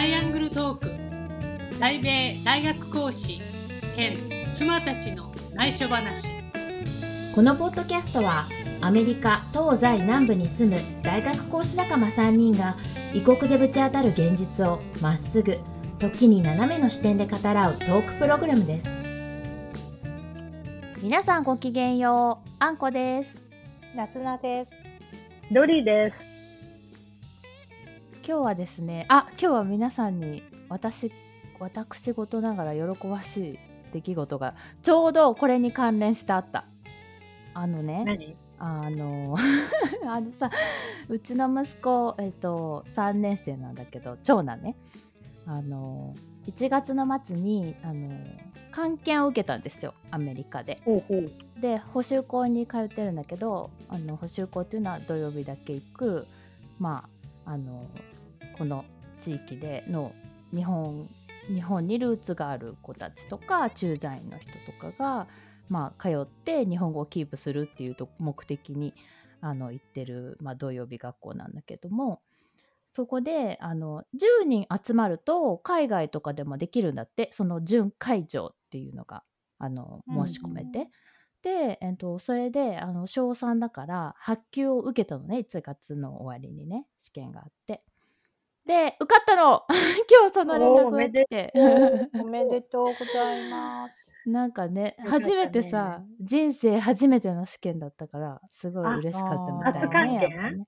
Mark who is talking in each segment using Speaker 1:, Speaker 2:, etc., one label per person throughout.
Speaker 1: ライアングルトーク。在米大学講師兼妻たちの内緒話。
Speaker 2: このポッドキャストはアメリカ東西南部に住む大学講師仲間3人が異国でぶち当たる現実をまっすぐ時に斜めの視点で語らうトークプログラムです。皆さんごきげんよう。あんこです。
Speaker 3: 夏菜です。
Speaker 4: ドリです。
Speaker 2: 今日はですねあ今日は皆さんに私私事ながら喜ばしい出来事がちょうどこれに関連してあったあのね
Speaker 4: 何？
Speaker 2: あの あのさうちの息子、えっと3年生なんだけど長男ねあの1月の末にあの漢検を受けたんですよアメリカで。
Speaker 4: ほうほう。
Speaker 2: で補習校に通ってるんだけどあの補習校っていうのは土曜日だけ行くまああのこの地域での日本日本にルーツがある子たちとか駐在員の人とかが、まあ、通って日本語をキープするっていうと目的にあの行ってる、まあ、土曜日学校なんだけどもそこであの10人集まると海外とかでもできるんだってその準会場っていうのがあの申し込めて。で、えっと、それであの小3だから発給を受けたのね1月の終わりにね試験があってで受かったの。今日その連絡が来て。
Speaker 3: おめでとう。ございます。
Speaker 2: なんかね
Speaker 4: よかったね。
Speaker 2: 初めてさ人生初めての試験だったからすごい嬉しかったみたいねやっぱね。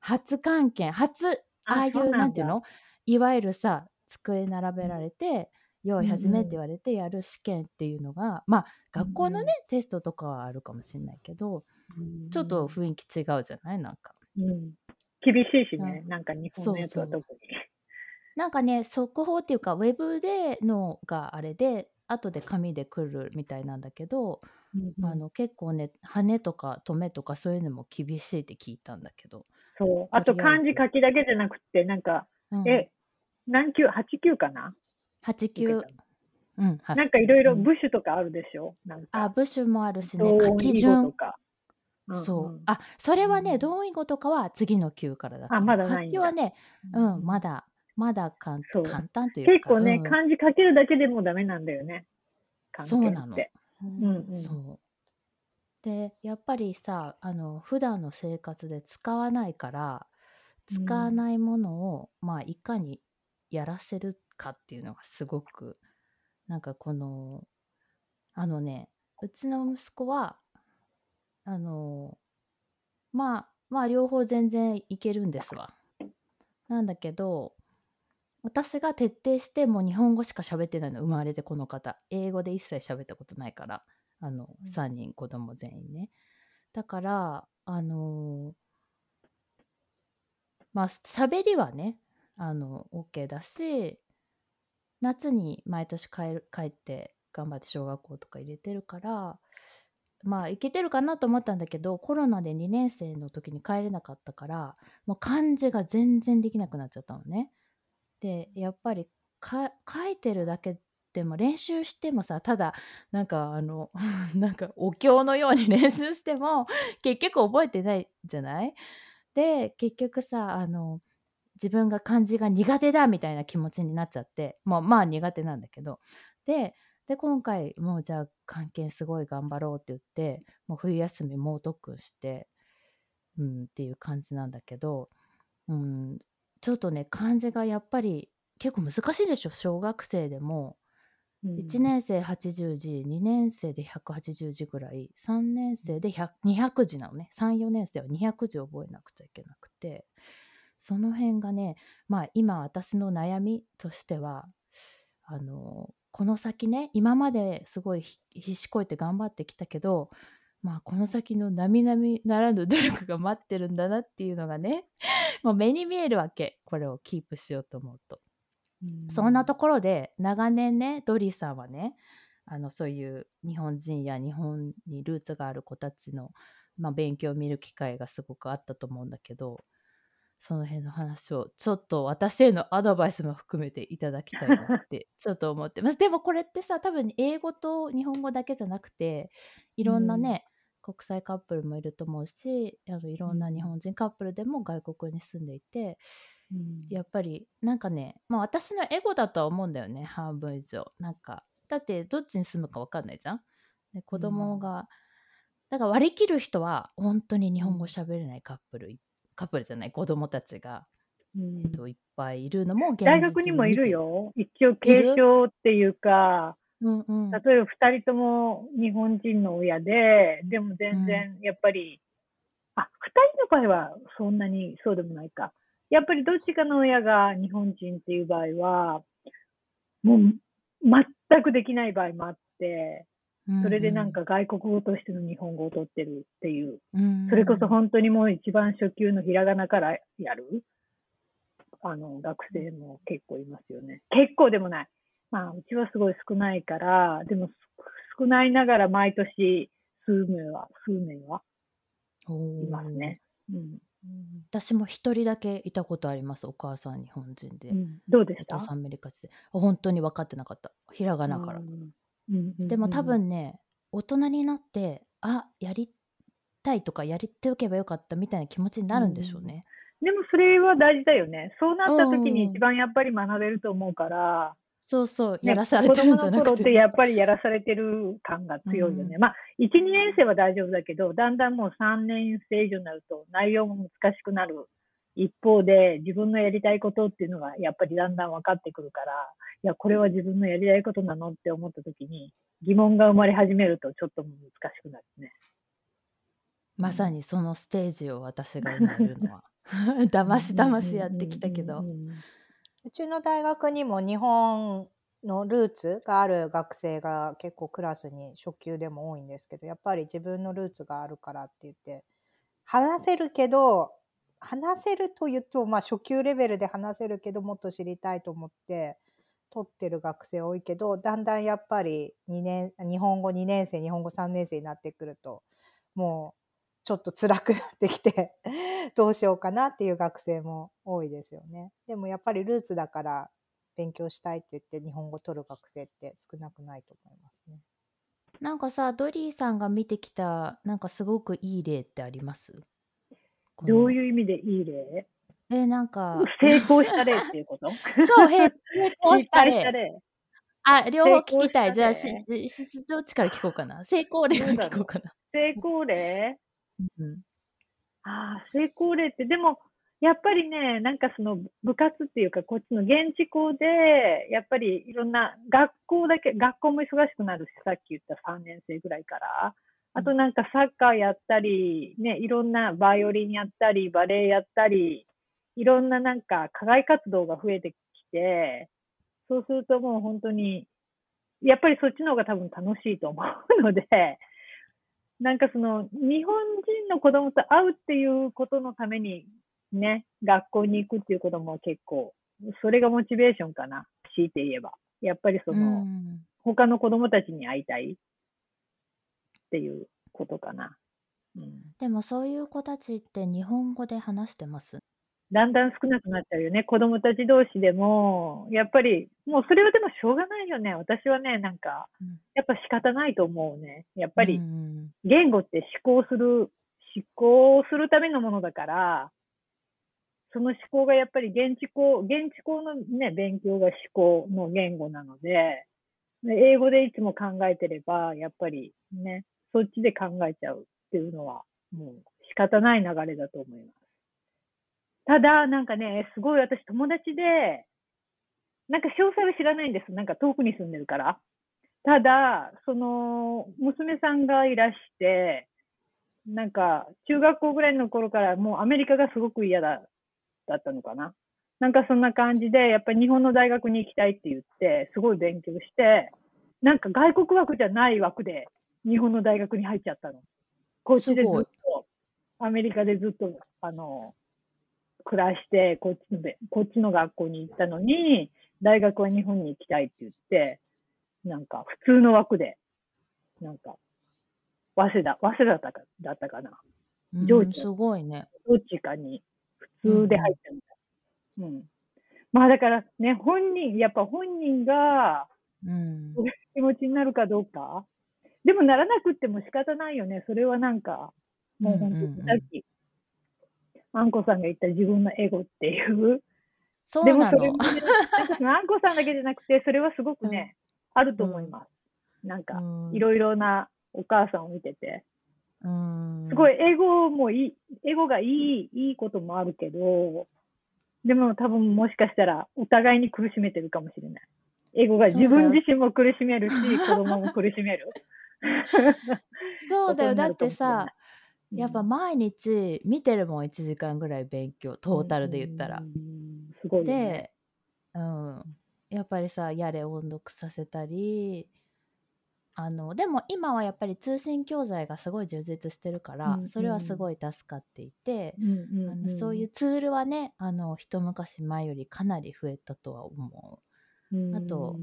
Speaker 2: 初関係。初ああい
Speaker 4: そううな
Speaker 2: なんていうの？いわゆるさ机並べられて「用意始め」って言われてやる試験っていうのが、まあ学校のね、テストとかはあるかもしれないけどちょっと雰囲気違うじゃない？なんか。
Speaker 4: うん。厳しいしね、
Speaker 2: う
Speaker 4: なんか日本のやつは
Speaker 2: そう
Speaker 4: 特に。
Speaker 2: なんかね速報っていうかウェブでのがあれで後で紙で来るみたいなんだけど、
Speaker 4: うん
Speaker 2: あの結構ね羽とか止めとかそういうのも厳しいって聞いたんだけど、
Speaker 4: そう。あと
Speaker 2: とりあえず。
Speaker 4: 漢字書きだけじゃなくて、なんか、
Speaker 2: うん、
Speaker 4: え、何級 ?8 級かな
Speaker 2: ？8級。
Speaker 4: 受けた
Speaker 2: うんは
Speaker 4: なんかいろいろ
Speaker 2: うん。
Speaker 4: 部首とかあるでしょ？なんか。
Speaker 2: あ部首もあるしね
Speaker 4: 同
Speaker 2: 書き順。
Speaker 4: と
Speaker 2: そう、
Speaker 4: ん。
Speaker 2: あそれはね
Speaker 4: うん。
Speaker 2: 同意語とかは次の級からだ
Speaker 4: あまだないんだ。
Speaker 2: 発表はねうんまだまだかん
Speaker 4: そう。
Speaker 2: 簡単というか
Speaker 4: 結構ね、
Speaker 2: うん。
Speaker 4: 漢字書けるだけでもダメなんだよね。
Speaker 2: そうなの。
Speaker 3: うん
Speaker 4: うん。
Speaker 2: そう。でやっぱりさあの普段の生活で使わないから
Speaker 4: うん。
Speaker 2: 使わないものを、まあいかにやらせるかっていうのがすごくなんかこのあのねうちの息子はあのまあまあ両方全然いけるんですわ。なんだけど私が徹底してもう日本語しか喋ってないの生まれてこの方。英語で一切喋ったことないからあの
Speaker 4: うん。
Speaker 2: 3人子供全員ね。だからあのまあ喋りはねあの OK だし夏に毎年帰る帰って頑張って小学校とか入れてるからまあいけてるかなと思ったんだけどコロナで2年生の時に帰れなかったからもう漢字が全然できなくなっちゃったのね。でやっぱりか書いてるだけでも練習してもさただなんかあの なんかお経のように練習しても結局覚えてないじゃない？で結局さあの自分が漢字が苦手だみたいな気持ちになっちゃってまあまあ苦手なんだけどでで今回もうじゃあ漢検すごい頑張ろうって言ってもう冬休み猛特訓して、うん、っていう感じなんだけど、うん、ちょっとね漢字がやっぱり結構難しいでしょ小学生でも。
Speaker 4: うん
Speaker 2: 1年生80字2年生で180字ぐらい3年生で100 200字なのね。34年生は200字覚えなくちゃいけなくて。その辺がねまあ今私の悩みとしてはあのこの先ね今まですごいひ必死こいて頑張ってきたけどまあこの先の並々ならぬ努力が待ってるんだなっていうのがね もう目に見えるわけこれをキープしようと思うと。そんなところで長年ねドリーさんはねあのそういう日本人や日本にルーツがある子たちの、まあ、勉強を見る機会がすごくあったと思うんだけどその辺の話をちょっと私へのアドバイスも含めていただきたいなっ てちょっと思ってます。でもこれってさ多分英語と日本語だけじゃなくていろんなね、国際カップルもいると思うしあのいろんな日本人カップルでも外国に住んでいて、
Speaker 4: うん。
Speaker 2: やっぱりなんかねまあ私のエゴだとは思うんだよね半分以上。なんかだってどっちに住むか分かんないじゃん。で子供が、だから割り切る人は本当に日本語喋れないカップル、カップルじゃない子供たちが、
Speaker 4: うん
Speaker 2: えっと、いっぱいいるのも現実
Speaker 4: 大学にもいるよ。一応継承っていうか、
Speaker 2: うんうん
Speaker 4: 例えば二人とも日本人の親で、でも全然やっぱり、あ、二人の場合はそんなにそうでもないか。やっぱりどっちかの親が日本人っていう場合は、もう全くできない場合もあって、それでなんか外国語としての日本語を取ってるっていう、それこそ本当にもう一番初級のひらがなからやる、あの、学生も結構いますよね。結構でもない。まあ、うちはすごい少ないから、でもす少ないながら毎年数名は、数名はいますね。うん。
Speaker 2: うん私も一人だけいたことあります。お母さん日本人で、
Speaker 4: うん、どうでした？
Speaker 2: アメリカ人。で本当に分かってなかった。ひらがなから、
Speaker 4: うんうんうん
Speaker 2: でも多分ね大人になってあやりたいとかやりておけばよかったみたいな気持ちになるんでしょうね、
Speaker 4: でもそれは大事だよね。そうなった時に
Speaker 2: うん
Speaker 4: 一番やっぱり学べると思うから、
Speaker 2: そうそう
Speaker 4: ね
Speaker 2: やらされてるんじゃなく
Speaker 4: 子供の頃って
Speaker 2: て
Speaker 4: やっぱりやらされてる感が強いよね。
Speaker 2: うん
Speaker 4: まあ、1、2年生は大丈夫だけど、だんだんもう3年生以上になると内容も難しくなる。一方で、自分のやりたいことっていうのがやっぱりだんだん分かってくるから、いや、これは自分のやりたいことなのって思った時に、疑問が生まれ始めるとちょっと難しくなるね。
Speaker 2: まさにそのステージを私が今いるのは。だましだましやってきたけど。
Speaker 4: う
Speaker 3: ちの大学にも日本のルーツがある学生が結構クラスに初級でも多いんですけどやっぱり自分のルーツがあるからって言って話せるけど話せると言ってもまあ初級レベルで話せるけどもっと知りたいと思って取ってる学生多いけどだんだんやっぱり2年日本語2年生日本語3年生になってくるともうちょっと辛くなってきて どうしようかなっていう学生も多いですよね。でもやっぱりルーツだから勉強したいって言って日本語取る学生って少なくないと思いますね。
Speaker 2: なんかさドリーさんが見てきたなんかすごくいい例ってあります？
Speaker 4: どう
Speaker 2: う
Speaker 4: いう意味でいい例？
Speaker 2: えなんか
Speaker 4: 成功した例っていうこと？
Speaker 2: そうへ成功した
Speaker 4: 失敗した
Speaker 2: 例。
Speaker 4: 例
Speaker 2: あ両方聞きたい。じゃあ
Speaker 4: 例
Speaker 2: しししどっちから聞こうかな？成功例から聞こうかな。
Speaker 4: 成功例？
Speaker 2: うん
Speaker 4: ああ、成功例って、でも、やっぱりね、なんかその部活っていうか、こっちの現地校で、やっぱりいろんな学校だけ、学校も忙しくなるし、さっき言った3年生ぐらいから、あとなんかサッカーやったり、ね、いろんなバイオリンやったり、バレエやったり、いろんななんか課外活動が増えてきて、そうするともう本当に、やっぱりそっちの方が多分楽しいと思うので、なんかその、日本人の子供と会うっていうことのために、ね、学校に行くっていうことも結構、それがモチベーションかな、強いて言えば。やっぱりその、
Speaker 2: うん
Speaker 4: 他の子供たちに会いたいっていうことかな。うん。
Speaker 2: でもそういう子たちって日本語で話してます？
Speaker 4: だんだん少なくなっちゃうよね。子供たち同士でも、やっぱり、もうそれはでもしょうがないよね。私はね、なんか
Speaker 2: うん、
Speaker 4: やっぱ仕方ないと思うね。やっぱり
Speaker 2: う、ん
Speaker 4: 言語って思考する、思考するためのものだから、その思考がやっぱり現地校、現地校のね、勉強が思考の言語なので、で英語でいつも考えてれば、やっぱりね、そっちで考えちゃうっていうのは、もう仕方ない流れだと思います。ただ、なんかね、すごい私友達で、なんか詳細は知らないんです。なんか遠くに住んでるから。ただ、その、娘さんがいらして、なんか、中学校ぐらいの頃からもうアメリカがすごく嫌だ、だったのかな。なんかそんな感じで、やっぱり日本の大学に行きたいって言って、すごい勉強して、なんか外国枠じゃない枠で日本の大学に入っちゃったの。こっちでずっと、アメリカでずっと、あの、暮らして、こっちので、こっちの学校に行ったのに、大学は日本に行きたいって言って、なんか普通の枠で、なんか、早稲田、早稲田だったかだったかな。
Speaker 2: うん
Speaker 4: 上智
Speaker 2: すごいね
Speaker 4: どっちかに普通で入ったみたい。うん。まあだからね、本人、やっぱ本人が
Speaker 2: うん
Speaker 4: 気持ちになるかどうか。でもならなくっても仕方ないよね。それはなんか、もう本当に
Speaker 2: うんうんうん
Speaker 4: さっき、あんこさんが言った自分のエゴっていう。
Speaker 2: そう
Speaker 4: でも
Speaker 2: なの
Speaker 4: それもそのあんこさんだけじゃなくて、それはすごくね、あると思います。なんか、
Speaker 2: うん
Speaker 4: いろいろなお母さんを見てて。
Speaker 2: うん
Speaker 4: すごい、エゴもいい、エゴがいい、いいこともあるけど、でも多分もしかしたらお互いに苦しめてるかもしれない。エゴが自分自身も苦しめるし、子供も苦しめる。
Speaker 2: そうだよだってさやっぱ
Speaker 4: うん
Speaker 2: 毎日見てるもん1時間ぐらい勉強トータルで言ったら。
Speaker 4: う。んすごいよね。
Speaker 2: で、うん、やっぱりさやれ音読させたりあのでも今はやっぱり通信教材がすごい充実してるから、
Speaker 4: うん
Speaker 2: それはすごい助かっていて、
Speaker 4: うんうんうん。
Speaker 2: あのそういうツールはねあの一昔前よりかなり増えたとは思
Speaker 4: う。ん
Speaker 2: あと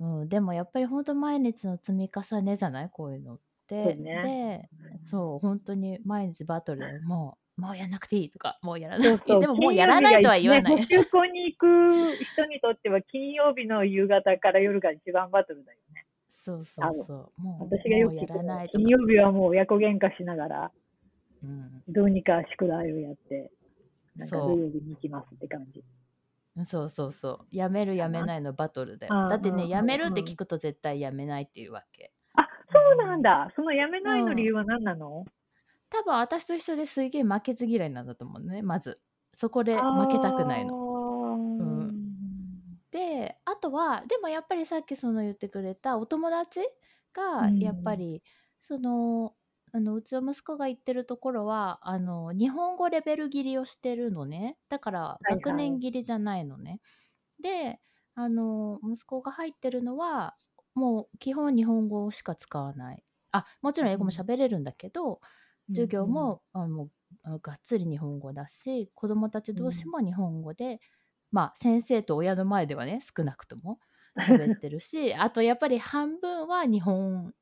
Speaker 2: う、うん、でもやっぱり本当毎日の積み重ねじゃない？こういうのっ
Speaker 4: ね
Speaker 2: でそう本当に毎日バトルで もうもうやんなくていいとかもうやらないでももうやらないとは言わない。
Speaker 4: ね補習校に行く人にとっては金曜日の夕方から夜が一番バトルだよね。
Speaker 2: そうそうそう。もう
Speaker 4: 私がよく聞くのは
Speaker 2: らない
Speaker 4: 金。曜日はもう親子喧嘩しながら、
Speaker 2: うん
Speaker 4: どうにか宿題をやって、なんか
Speaker 2: そう
Speaker 4: 土曜日に行きますって感じ。
Speaker 2: そうそうそう。やめるやめないのバトルで。だってね、やめるって聞くと絶対やめないっていうわけ。
Speaker 4: あ、そうなんだ。その辞めないの理由は何なの、
Speaker 2: 多分私と一緒ですげえ負けず嫌いなんだと思うね、まず。そこで負けたくないの。
Speaker 4: の
Speaker 2: うん。で、あとは、でもやっぱりさっきその言ってくれたお友達が
Speaker 4: うん。
Speaker 2: やっぱり、その、あのうちの息子が行ってるところはあの日本語レベル切りをしてるのね。だから
Speaker 4: はい。
Speaker 2: 学年切りじゃないのね、であの息子が入ってるのはもう基本日本語しか使わない。あもちろん英語も喋れるんだけど、授業も,、あもうあがっつり日本語だし子どもたち同士も日本語で、まあ先生と親の前ではね少なくとも 喋ってるしあとやっぱり半分は日本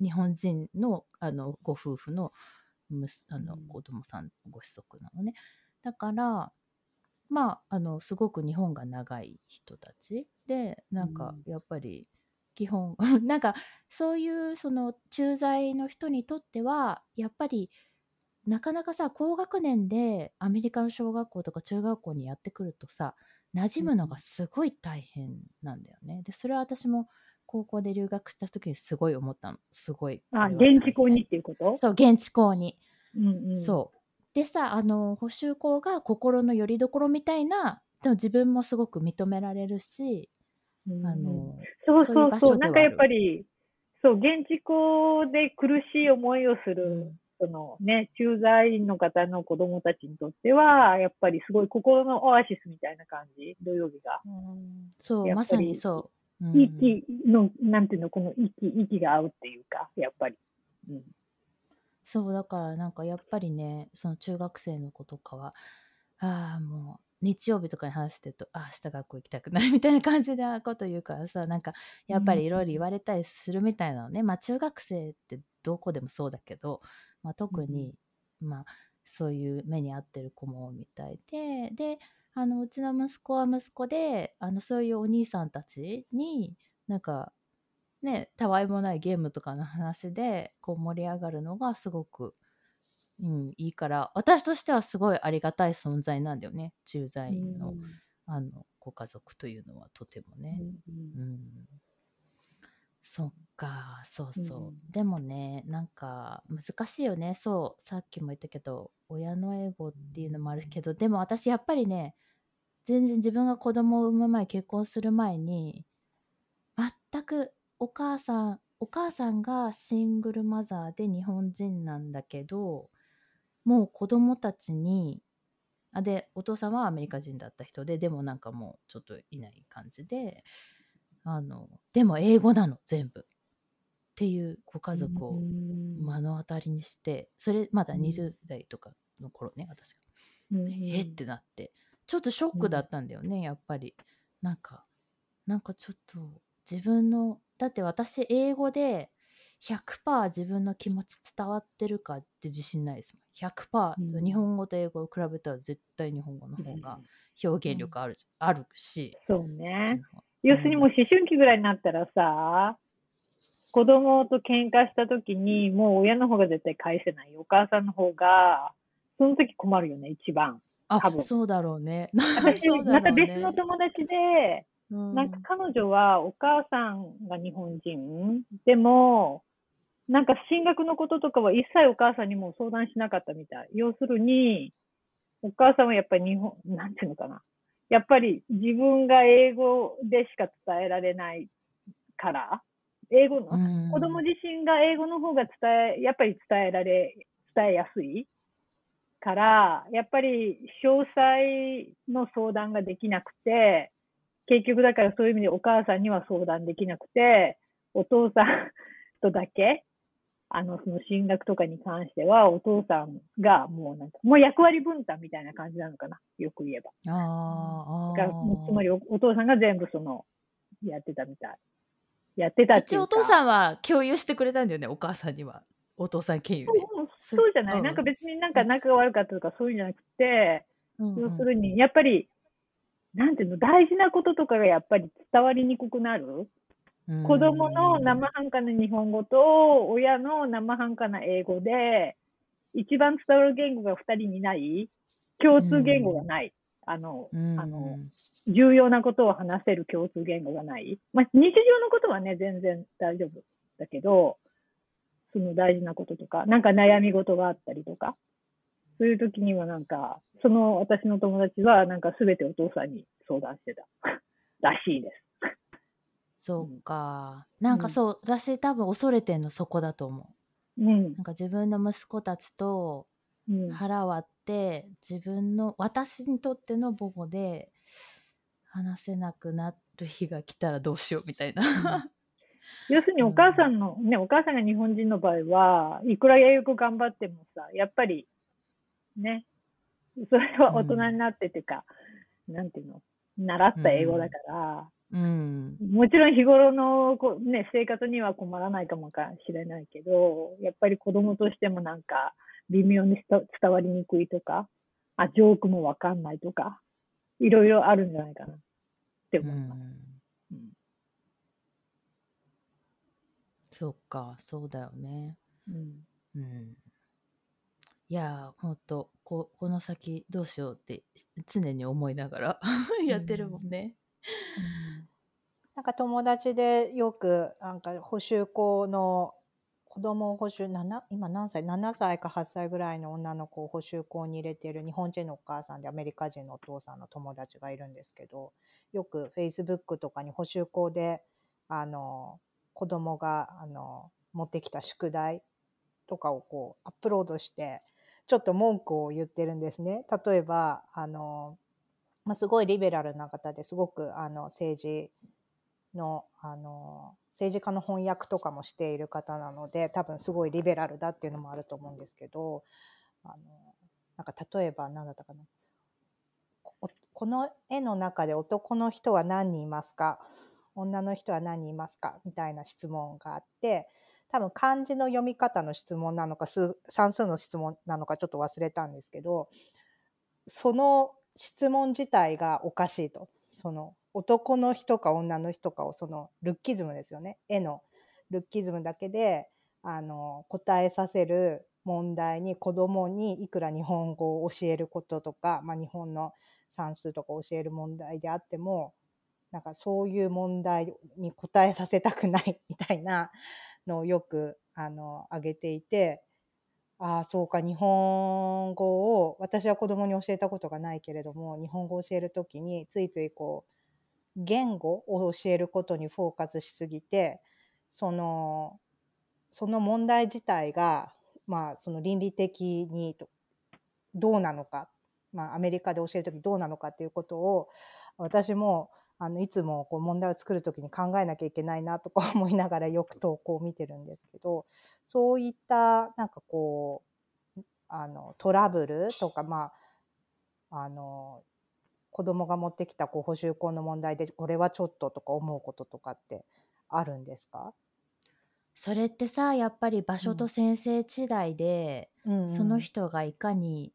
Speaker 2: 日本人のあのご夫婦のむすあの
Speaker 4: うん。
Speaker 2: 子供さんご子息なのね。だからまああのすごく日本が長い人たちでなんかやっぱり基本。なんかそういうその駐在の人にとってはやっぱりなかなかさ高学年でアメリカの小学校とか中学校にやってくるとさ馴染むのがすごい大変なんだよね。でそれは私も高校で留学した時にすごい思ったの。すごい
Speaker 4: あ、現地校にっていうこと？
Speaker 2: そう現地校に、
Speaker 4: うんうん、
Speaker 2: そう。でさあの補習校が心の拠り所みたいなでも自分もすごく認められるし、
Speaker 4: うん
Speaker 2: あの
Speaker 4: そう
Speaker 2: そう
Speaker 4: そう。なんかやっぱり、そう、現地校で苦しい思いをする、
Speaker 2: うん。
Speaker 4: そのね、駐在員の方の子供たちにとっては、やっぱりすごい心のオアシスみたいな感じ、土曜日が。
Speaker 2: そう
Speaker 4: やっぱり
Speaker 2: まさにそう、うん。
Speaker 4: 息の、なんていうの、この息、息が合うっていうか、やっぱり。うん。
Speaker 2: そうだからなんかやっぱりねその中学生の子とかはああもう日曜日とかに話してるとあ明日学校行きたくないみたいな感じなこと言うからさなんかやっぱりいろいろ言われたりするみたいなのね、まあ中学生ってどこでもそうだけど、まあ、特に、まあそういう目に遭ってる子もみたいでであのうちの息子は息子であのそういうお兄さんたちになんかねたわいもないゲームとかの話でこう盛り上がるのがすごく、うん、いいから私としてはすごいありがたい存在なんだよね。駐在員の,、あのご家族というのはとてもね。うんそっかそうそう、
Speaker 4: うん。
Speaker 2: でもねなんか難しいよね。そうさっきも言ったけど親のエゴっていうのもあるけどでも私やっぱりね全然自分が子供を産む前結婚する前に全くお母さんお母さんがシングルマザーで日本人なんだけどもう子供たちにあでお父さんはアメリカ人だった人ででもなんかもうちょっといない感じであのでも英語なの全部。っていうご家族を目の当たりにしてそれまだ
Speaker 4: うん。
Speaker 2: 20代とかの頃ね私が。
Speaker 4: うん。
Speaker 2: え？ってなって。ちょっとショックだったんだよね、やっぱり。なんかなんかちょっと自分のだって私英語で100%自分の気持ち伝わってるかって自信ないですもん。100%、
Speaker 4: うん。
Speaker 2: 日本語と英語を比べたら絶対日本語の方が表現力ある,、あるし、
Speaker 4: そうね。要するにもう思春期ぐらいになったらさ、子供と喧嘩した時に、もう親の方が絶対返せない。お母さんの方が、その時困るよね、一番。
Speaker 2: あ
Speaker 4: 多分。
Speaker 2: そうだろうね。
Speaker 4: 私、
Speaker 2: ね。
Speaker 4: また別の友達で、
Speaker 2: うん。
Speaker 4: なんか彼女はお母さんが日本人。でも、なんか進学のこととかは一切お母さんにも相談しなかったみたい。要するに、お母さんはやっぱり日本、なんていうのかな。やっぱり自分が英語でしか伝えられないから、英語の、
Speaker 2: うん
Speaker 4: 子供自身が英語の方が伝え、やっぱり伝えられ、伝えやすいから、やっぱり詳細の相談ができなくて、結局だからそういう意味でお母さんには相談できなくて、お父さんとだけ、あの、その進学とかに関しては、お父さんがもうなんか、もう役割分担みたいな感じなのかな。よく言えば。
Speaker 2: あー
Speaker 4: だからもうつま
Speaker 2: り
Speaker 4: りおお父さんが全部その、やってたみたい。やってたっていうか。
Speaker 2: 一応お父さんは共有してくれたんだよねお母さんにはお父さん経由で、
Speaker 4: そう
Speaker 2: そ
Speaker 4: そうじゃない、
Speaker 2: うん
Speaker 4: なんか別になんか仲が悪かったとかそういうんじゃなくて、
Speaker 2: うんうん
Speaker 4: 要するに、やっぱり、なんていうの、大事なこととかがやっぱり伝わりにくくなる。
Speaker 2: うん
Speaker 4: 子供の生半可な日本語と、親の生半可な英語で、一番伝わる言語が二人にない、共通言語がない。あの、
Speaker 2: うん
Speaker 4: あの、重要なことを話せる共通言語がない。まあ、日常のことはね、全然大丈夫だけど、その大事なこととか、なんか悩み事があったりとか、そういう時にはなんか、その私の友達はなんか全てお父さんに相談してた。らしいです。
Speaker 2: そうか。なんかそう、私多分恐れてんのそこだと思
Speaker 4: うん。
Speaker 2: う。なんか自分の息子たちと
Speaker 4: うん。
Speaker 2: 腹割って自分の私にとっての母語で話せなくなる日が来たらどうしようみたいな。
Speaker 4: 要するに お母さん。の、ね、お母さんが日本人の場合は、いくら英語頑張ってもさ、やっぱり、ね、それは大人になってていうか、なんていうの、習った英語だから、
Speaker 2: うん
Speaker 4: もちろん日頃のこう、ね、生活には困らないかもしれないけど、やっぱり子供としてもなんか微妙に伝伝わりにくいとか、あ、ジョークもわかんないとか、いろいろあるんじゃないかなって
Speaker 2: う
Speaker 4: 思います。
Speaker 2: ん
Speaker 4: うん
Speaker 2: そっかそうだよね。
Speaker 4: うん
Speaker 2: うんいやーほんとここの先どうしようって常に思いながら やってるもんね。
Speaker 3: なんか友達でよくなんか補習校の子供を補習7今何歳？7歳か8歳ぐらいの女の子を補習校に入れてる日本人のお母さんでアメリカ人のお父さんの友達がいるんですけどよく Facebook とかに補習校であの子供があの持ってきた宿題とかをこうアップロードしてちょっと文句を言ってるんですね。例えばあの、まあ、すごいリベラルな方ですごくあの政治のあの政治家の翻訳とかもしている方なので多分すごいリベラルだっていうのもあると思うんですけどあのなんか例えば何だったかな。この絵の中で男の人は何人いますか？女の人は何人いますか？みたいな質問があって多分漢字の読み方の質問なのか数算数の質問なのかちょっと忘れたんですけどその質問自体がおかしいと。その男の人か女の人かをそのルッキズムですよね。絵のルッキズムだけであの答えさせる問題に子供にいくら日本語を教えることとか、まあ、日本の算数とか教える問題であってもなんかそういう問題に答えさせたくないみたいなのをよくあの挙げていてああそうか日本語を私は子供に教えたことがないけれども日本語を教えるときについついこう言語を教えることにフォーカスしすぎてそのその問題自体が、まあ、その倫理的にどうなのか、まあ、アメリカで教えるときどうなのかっていうことを私もあのいつもこう問題を作るときに考えなきゃいけないなとか 思いながらよく投稿を見てるんですけどそういったなんかこうあのトラブルとかまああの子供が持ってきたこう補習校の問題でこれはちょっととか思うこととかってあるんですか、
Speaker 2: それってさやっぱり場所と先生次第で、
Speaker 3: うんうん
Speaker 2: その人がいかに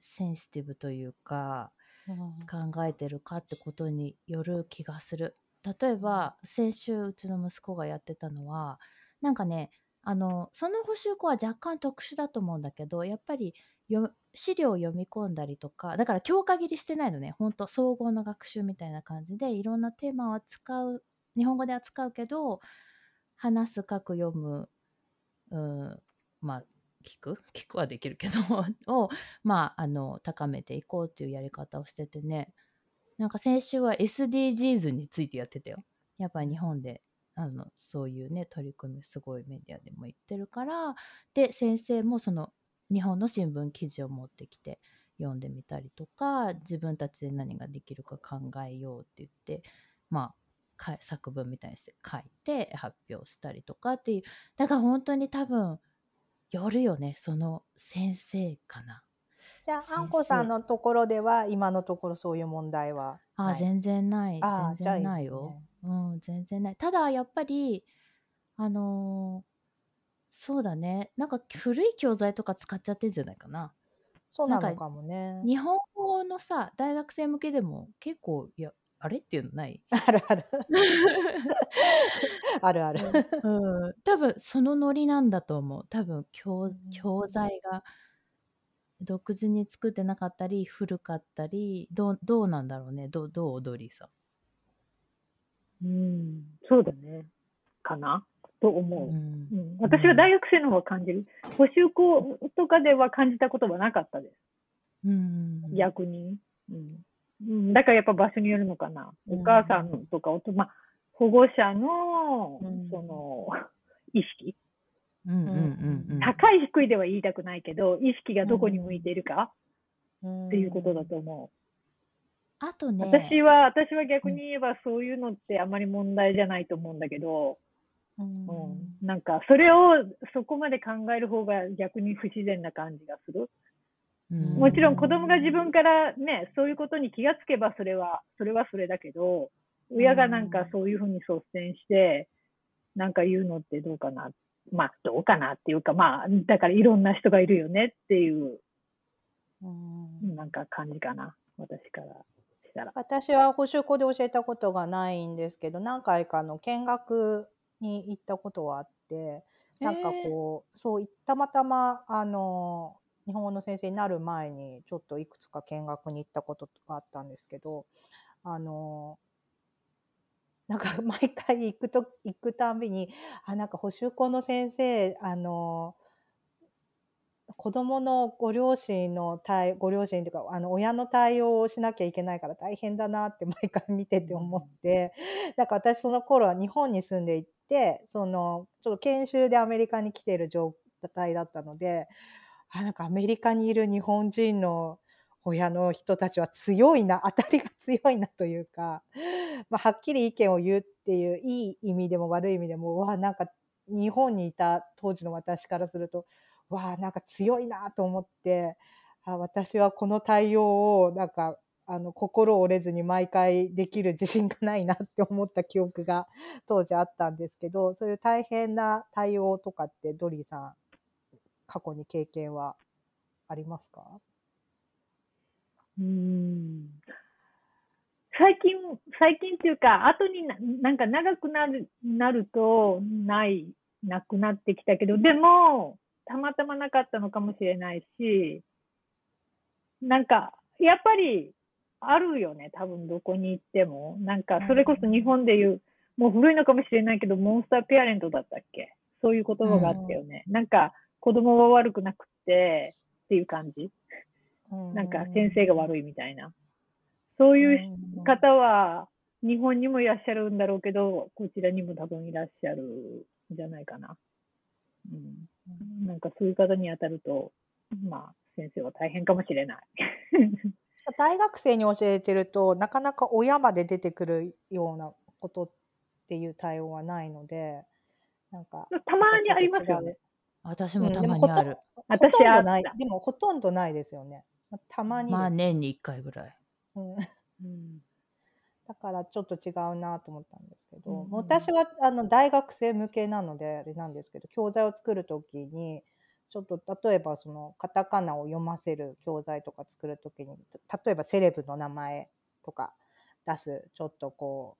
Speaker 2: センシティブというか
Speaker 3: うん
Speaker 2: 考えてるかってことによる気がする。例えば先週うちの息子がやってたのはなんかねあのその補習校は若干特殊だと思うんだけどやっぱりよ資料を読み込んだりとかだから強化切りしてないのね。ほんと総合の学習みたいな感じでいろんなテーマを扱う日本語で扱うけど話す書く読むうんまあ聞く？聞くはできるけど をまああの高めていこうっていうやり方をしててね。なんか先週は SDGs についてやってたよ。やっぱり日本であのそういうね取り組みすごいメディアでも言ってるから。で先生もその日本の新聞記事を持ってきて読んでみたりとか自分たちで何ができるか考えようって言ってまあか作文みたいにして書いて発表したりとかっていうだから本当に多分よるよねその先生かな。
Speaker 3: じゃあ、あんこさんのところでは、今のところそういう問題は
Speaker 2: あ。全然ない全然ないよ。うん全然ないただやっぱりあのーそうだねなんか古い教材とか使っちゃってんじゃないかな。
Speaker 3: そうなの
Speaker 2: か
Speaker 3: かもね。
Speaker 2: 日本語のさ大学生向けでも結構いやあれっていうのない？
Speaker 3: あるある。あるある。
Speaker 2: うん、多分そのノリなんだと思う。多分教
Speaker 3: うん
Speaker 2: 教材が独自に作ってなかったり古かったりどうどうなんだろうねどうどう踊りさ
Speaker 4: うん、そうだね。かな？と思う。
Speaker 2: ん
Speaker 4: うん、私は大学生の方は感じる。補習校とかでは感じたことはなかったです。
Speaker 2: うん
Speaker 4: 逆に。うんうん、だからやっぱ場所によるのかな。
Speaker 3: うん
Speaker 4: お母さんとかおと、まあ、保護者の
Speaker 3: うん、
Speaker 4: その、意識。
Speaker 2: うんうんうんうん
Speaker 4: 高い低いでは言いたくないけど、意識がどこに向いているか
Speaker 3: っ
Speaker 4: っていうことだと思
Speaker 2: あと
Speaker 4: う。
Speaker 2: ね
Speaker 4: 私は、私は逆に言えばそういうのってあまり問題じゃないと思うんだけど、
Speaker 3: うん
Speaker 4: うん、なんかそれをそこまで考える方が逆に不自然な感じがする。
Speaker 2: うん
Speaker 4: もちろん子供が自分からね、そういうことに気がつけばそれは、それはそれだけど、親がなんかそういうふうに率先して、なんか言うのってどうかな。まあ、どうかなっていうか、まあ、だからいろんな人がいるよねっていう、
Speaker 3: うん
Speaker 4: なんか感じかな。私からしたら。
Speaker 3: 私は補習校で教えたことがないんですけど何回かの見学に行ったことはあってなんかこう、そうたまたまあの日本語の先生になる前にちょっといくつか見学に行ったことがあったんですけどあのなんか 毎回行くと行くたんびにあなんか補習校の先生あの子供のご両親の対ご両親というかあの親の対応をしなきゃいけないから大変だなって毎回見てて思ってなんか私その頃は日本に住んでいてそのちょっと研修でアメリカに来てる状態だったのであなんかアメリカにいる日本人の親の人たちは強いな当たりが強いなというか、まあ、はっきり意見を言うっていういい意味でも悪い意味でもうわなんか日本にいた当時の私からするとわあなんか強いなと思ってあ私はこの対応をなんかあの心折れずに毎回できる自信がないなって思った記憶が当時あったんですけどそういう大変な対応とかってドリーさん過去に経験はありますか？
Speaker 4: うん。最近、最近っていうか、後にななんか長くなる、なると、ない、なくなってきたけど、でも、たまたまなかったのかもしれないし、なんか、やっぱり、あるよね、多分どこに行っても。なんか、それこそ日本でいう、もう古いのかもしれないけど、モンスターペアレントだったっけ？そういう言葉があったよね。なんか、子供は悪くなくて、っていう感じ。なんか先生が悪いみたいな。そういう方は日本にもいらっしゃるんだろうけど、こちらにも多分いらっしゃるんじゃないかな。うん、なんかそういう方に当たると、まあ先生は大変かもしれない。
Speaker 3: 大学生に教えてるとなかなか親まで出てくるようなことっていう対応はないのでなんか
Speaker 4: たまにありますよね。
Speaker 2: 私もたまにある。
Speaker 3: ほ
Speaker 4: 私あった
Speaker 3: とんどない。でもほとんどないですよね。たまに
Speaker 2: まあ年に1回ぐらい。
Speaker 3: うん。
Speaker 4: うん。
Speaker 3: だからちょっと違うなと思ったんですけど、
Speaker 4: うん。
Speaker 3: 私はあの大学生向けなのであれなんですけど教材を作る時にちょっと例えばそのカタカナを読ませる教材とか作る時に例えばセレブの名前とか出すちょっとこ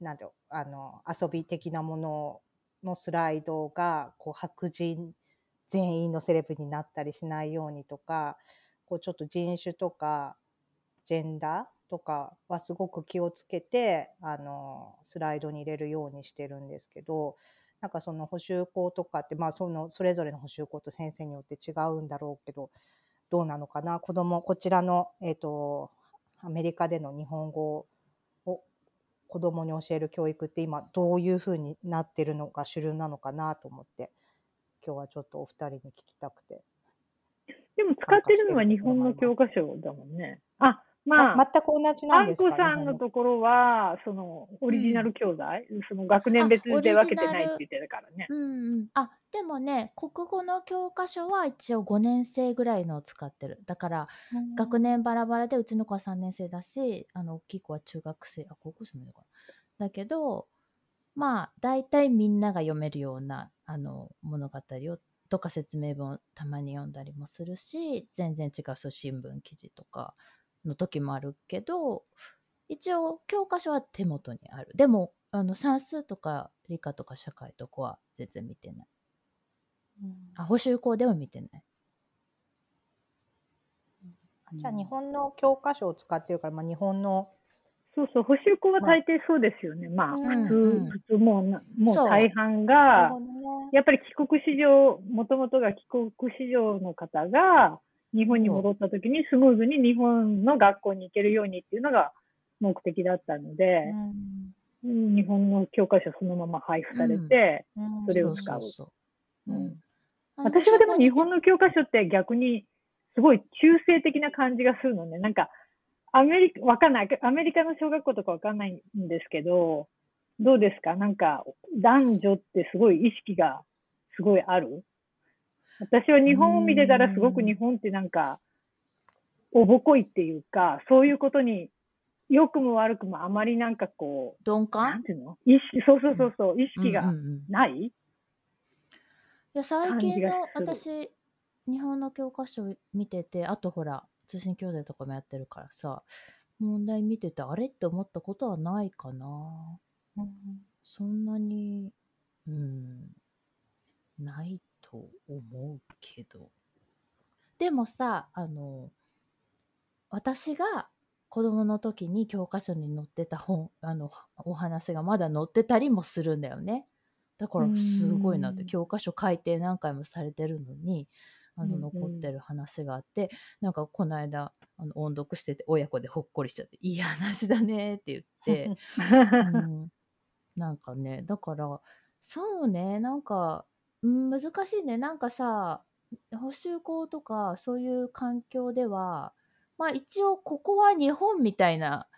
Speaker 3: うなんてあの遊び的なもののスライドがこう白人全員のセレブになったりしないようにとかこうちょっと人種とかジェンダーとかはすごく気をつけてあのスライドに入れるようにしてるんですけどなんかその補習校とかって、まあ、そのそれぞれの補習校と先生によって違うんだろうけどどうなのかな子供こちらの、えー、とアメリカでの日本語を子供に教える教育って今どういうふうになってるのが主流なのかなと思って今日はちょっとお二人に聞きたくて。
Speaker 4: でも使ってるのは日本の教科書だもんね。あ、まあ、
Speaker 3: あ全く同じな
Speaker 4: あん
Speaker 3: んですか
Speaker 4: こさんのところは、その、オリジナル教材、その学年別
Speaker 2: あ
Speaker 4: で分けて
Speaker 2: オリジナル
Speaker 4: ないって言ってたからね。
Speaker 2: うんうん、あでもね国語の教科書は一応5年生ぐらいのを使ってる。だから学年バラバラでうちの子は3年生だしあの大きい子は中学生あ高校生もいるのかな。だけどまあ大体みんなが読めるようなあの物語をとか説明文をたまに読んだりもするし全然違うそう新聞記事とかの時もあるけど一応教科書は手元にある。でもあの算数とか理科とか社会とかは全然見てない。
Speaker 3: うん。
Speaker 2: あ補習校では見てない。
Speaker 3: じゃあ日本の教科書を使ってるから、まあ、日本の
Speaker 4: そうそう、補習校は大抵そうですよね。まあ、
Speaker 3: うん。
Speaker 4: 普通、
Speaker 2: うん。
Speaker 4: 普通もうな、もう大半
Speaker 3: な
Speaker 4: が
Speaker 3: ね。
Speaker 4: やっぱり帰国子女、もともとが帰国子女の方が、日本に戻った時にスムーズに日本の学校に行けるようにっていうのが目的だったので、うん。日本の教科書そのまま配布されて、
Speaker 3: うん。
Speaker 4: それを使う。私はでも日本
Speaker 2: の
Speaker 4: の教科書って逆にすごい中性的な感じがするのね。なんか、アメリカ、わかんない。アメリカの小学校とかわかんないんですけど、どうですか？なんか、男女ってすごい意識がすごいある？私は日本を見てたらすごく日本ってなんか、おぼこいっていうか、そういうことに、良くも悪くもあまりなんかこ
Speaker 2: 鈍
Speaker 4: う、な
Speaker 2: 感
Speaker 4: んていうの？意識、そうそうそうそう、意識が
Speaker 2: うんうんうん。い
Speaker 4: ない、
Speaker 2: や最近の
Speaker 4: 感じがす
Speaker 2: 私日本の教科書見ててあとほら通信教材とかもやってるからさ問題見ててあれって思ったことはないかな。
Speaker 3: うん。
Speaker 2: そんなにうんないと思うけど。でもさあの私が子供の時に教科書に載ってた本あのお話がまだ載ってたりもするんだよね。だからすごいなって
Speaker 4: うん。
Speaker 2: 教科書改訂何回もされてるのにあの
Speaker 4: うんうん。
Speaker 2: 残ってる話があって、なんかこの間あの音読してて親子でほっこりしちゃっていい話だねって言って うん、なんかねだからそうねなんか、うん、難しいね。なんかさ補習校とかそういう環境ではまあ一応ここは日本みたいな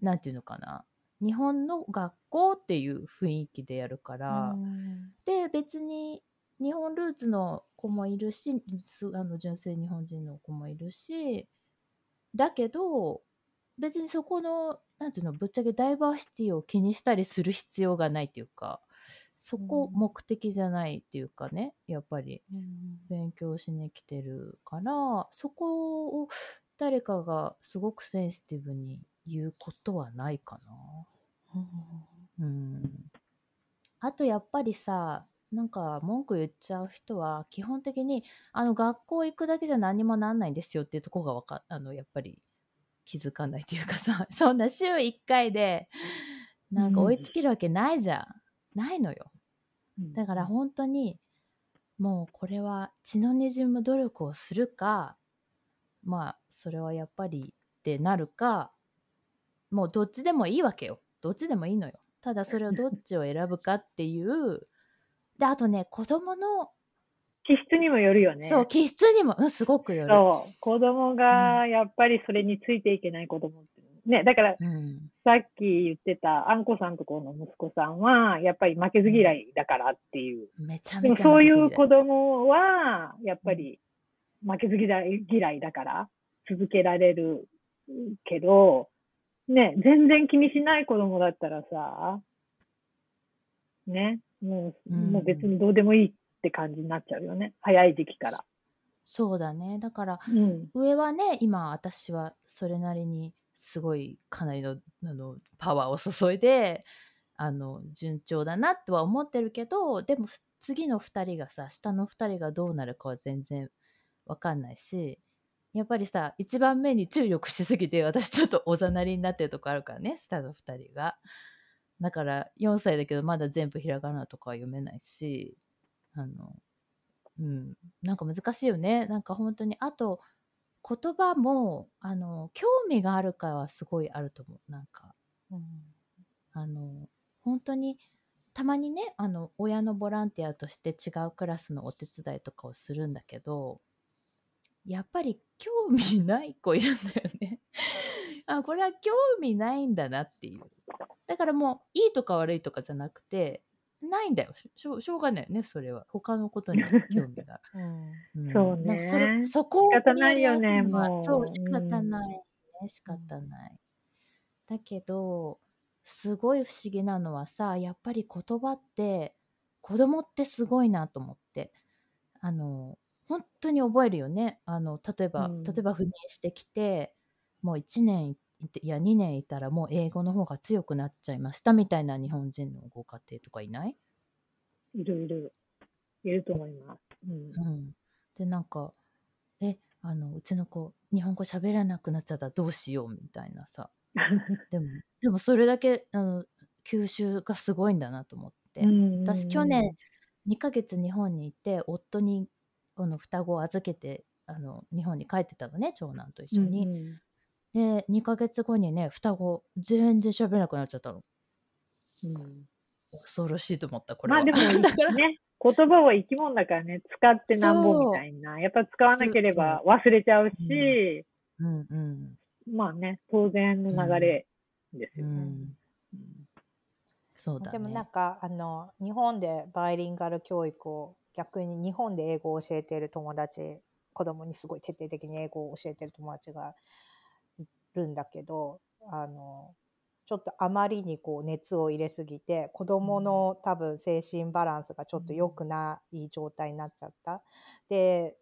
Speaker 2: なんていうのかな。日本の学校っていう雰囲気でやるから、で別に日本ルーツの子もいるしすあの純粋日本人の子もいるし。だけど別にそこのなんていうのぶっちゃけダイバーシティを気にしたりする必要がないっていうかそこ
Speaker 3: うん。
Speaker 2: 目的じゃないっていうかねやっぱり。勉強しに来てるからそこを誰かがすごくセンシティブに言うことはないかな。うんあとやっぱりさなんか文句言っちゃう人は基本的にあの学校行くだけじゃ何もなんないんですよっていうところがわかあのやっぱり気づかないっていうかさ そんな週1回でなんか追いつけるわけないじゃん、ないのよだから本当にもうこれは血の滲む努力をするかまあそれはやっぱりってなるかもうどっちでもいいわけよ。どっちでもいいのよ。ただそれをどっちを選ぶかっていう。であとね子供の、
Speaker 4: 気質にもよるよね。
Speaker 2: そう気質にも、うん、すごくよる、
Speaker 4: そう。子供がやっぱりそれについていけない子供って。ね、だから
Speaker 2: うん、
Speaker 4: さっき言ってたあんこさんとこの息子さんは、やっぱり負けず嫌いだからっていう。
Speaker 2: めちゃめちゃ
Speaker 4: そういう子供は、やっぱり負けず嫌い嫌いだから続けられるけど、ね、全然気にしない子供だったらさ、ね、もう、
Speaker 2: うん
Speaker 4: もう別にどうでもいいって感じになっちゃうよね。早い時期から。
Speaker 2: そうだねだから
Speaker 4: うん。
Speaker 2: 上はね今私はそれなりにすごいかなりのあのパワーを注いであの順調だなとは思ってるけどでも次の2人がさ下の2人がどうなるかは全然わかんないしやっぱりさ1番目に注力しすぎて私ちょっとおざなりになってるとこあるからね下の2人が。だから4歳だけどまだ全部ひらがなとかは読めないしあのうんなんか難しいよねなんか本当にあと言葉もあの興味があるかはすごいあると思うなんか
Speaker 3: うん
Speaker 2: あの本当にたまにねあの親のボランティアとして違うクラスのお手伝いとかをするんだけどやっぱり興味ない子いるんだよね。あこれは興味ないんだなっていう。だからもういいとか悪いとかじゃなくてないんだよ。しょしょうがないよねそれは。他のことに 興味が。
Speaker 3: うん。
Speaker 2: ん。
Speaker 4: そうね。
Speaker 2: それそこを
Speaker 4: 仕方ないよねもう。
Speaker 2: そう仕方ないね仕方ない。だけどすごい不思議なのはさやっぱり言葉って子供ってすごいなと思って。あの本当に覚えるよね。あの例えば、
Speaker 3: うん。
Speaker 2: 例えば赴任してきてもう1年いや2年いたらもう英語の方が強くなっちゃいましたみたいな日本人のご家庭とかいない？
Speaker 4: いるいる。いる。と思います。うん。
Speaker 2: うん、でなんか「えあのうちの子日本語喋らなくなっちゃったらどうしよう」みたいなさ。でも でもそれだけあの吸収がすごいんだなと思って、私去年2ヶ月日本にいて夫にこの双子を預けてあの日本に帰ってたのね長男と一緒に、
Speaker 3: うん
Speaker 2: で2ヶ月後にね双子全然喋れなくなっちゃったの。
Speaker 3: うん。
Speaker 2: 恐ろしいと思ったこれは。
Speaker 4: まあでも
Speaker 2: だから。
Speaker 4: ね、言葉は生き物だからね、使ってなんぼみたいな。やっぱ使わなければ忘れちゃうし、
Speaker 2: うん。うん
Speaker 4: まあね、当然の流れですよね。
Speaker 2: うん。そうだね。
Speaker 3: でもなんかあの日本でバイリンガル教育を逆に日本で英語を教えている友達子供にすごい徹底的に英語を教えてる友達がいるんだけどあのちょっとあまりにこう熱を入れすぎて子供の多分精神バランスがちょっと良くない状態になっちゃった。で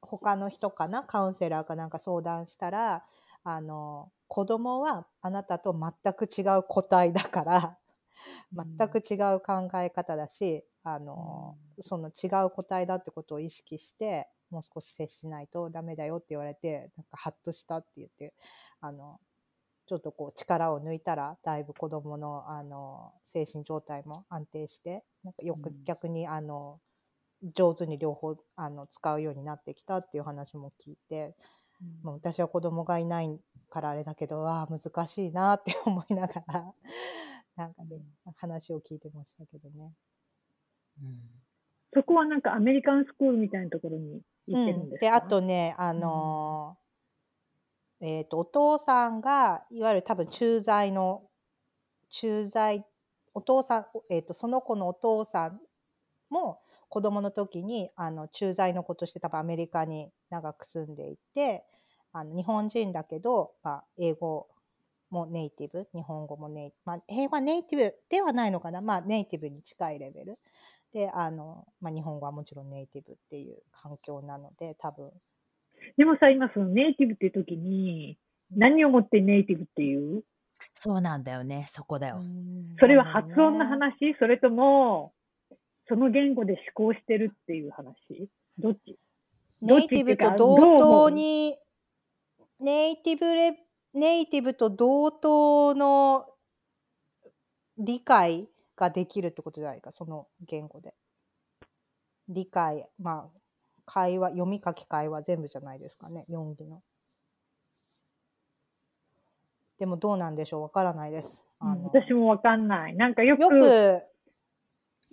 Speaker 3: 他の人かなカウンセラーかなんか相談したらあの子供はあなたと全く違う個体だから全く違う考え方だし、あのその違う個体だってことを意識してもう少し接しないとダメだよって言われてなんかハッとしたって言ってあのちょっとこう力を抜いたらだいぶ子どものあの精神状態も安定してなんかよく
Speaker 2: うん。
Speaker 3: 逆にあの上手に両方あの使うようになってきたっていう話も聞いて、もう私は子供がいないからあれだけどああ難しいなって思いながらなんかね話を聞いてましたけどね。
Speaker 2: うん
Speaker 4: そこはなんかアメリカンスクールみたいなところに行ってるんですか、
Speaker 3: であとねあのーえっ、とお父さんがいわゆる多分駐在の駐在お父さん、えー、とその子のお父さんも子供の時にあの駐在の子として多分アメリカに長く住んでいてあの日本人だけど、まあ、英語もネイティブ日本語もネイティブ、まあ、英語はネイティブではないのかな、まあ、ネイティブに近いレベル。であの、まあ、日本語はもちろんネイティブっていう環境なので多分。
Speaker 4: でもさ、今そのネイティブっていう時に、何をもってネイティブっていう？
Speaker 2: そうなんだよね。そこだよ、
Speaker 4: それは発音の話？それとも、その言語で思考してるっていう話？どっち？
Speaker 3: ネイティブと同等にネイティブレネイティブと同等の理解ができるってことじゃないかその言語で。理解まあ会話読み書き会話全部じゃないですかね4義の。でもどうなんでしょうわからないです。あの
Speaker 4: 私もわかんない。なんかよく、
Speaker 3: よく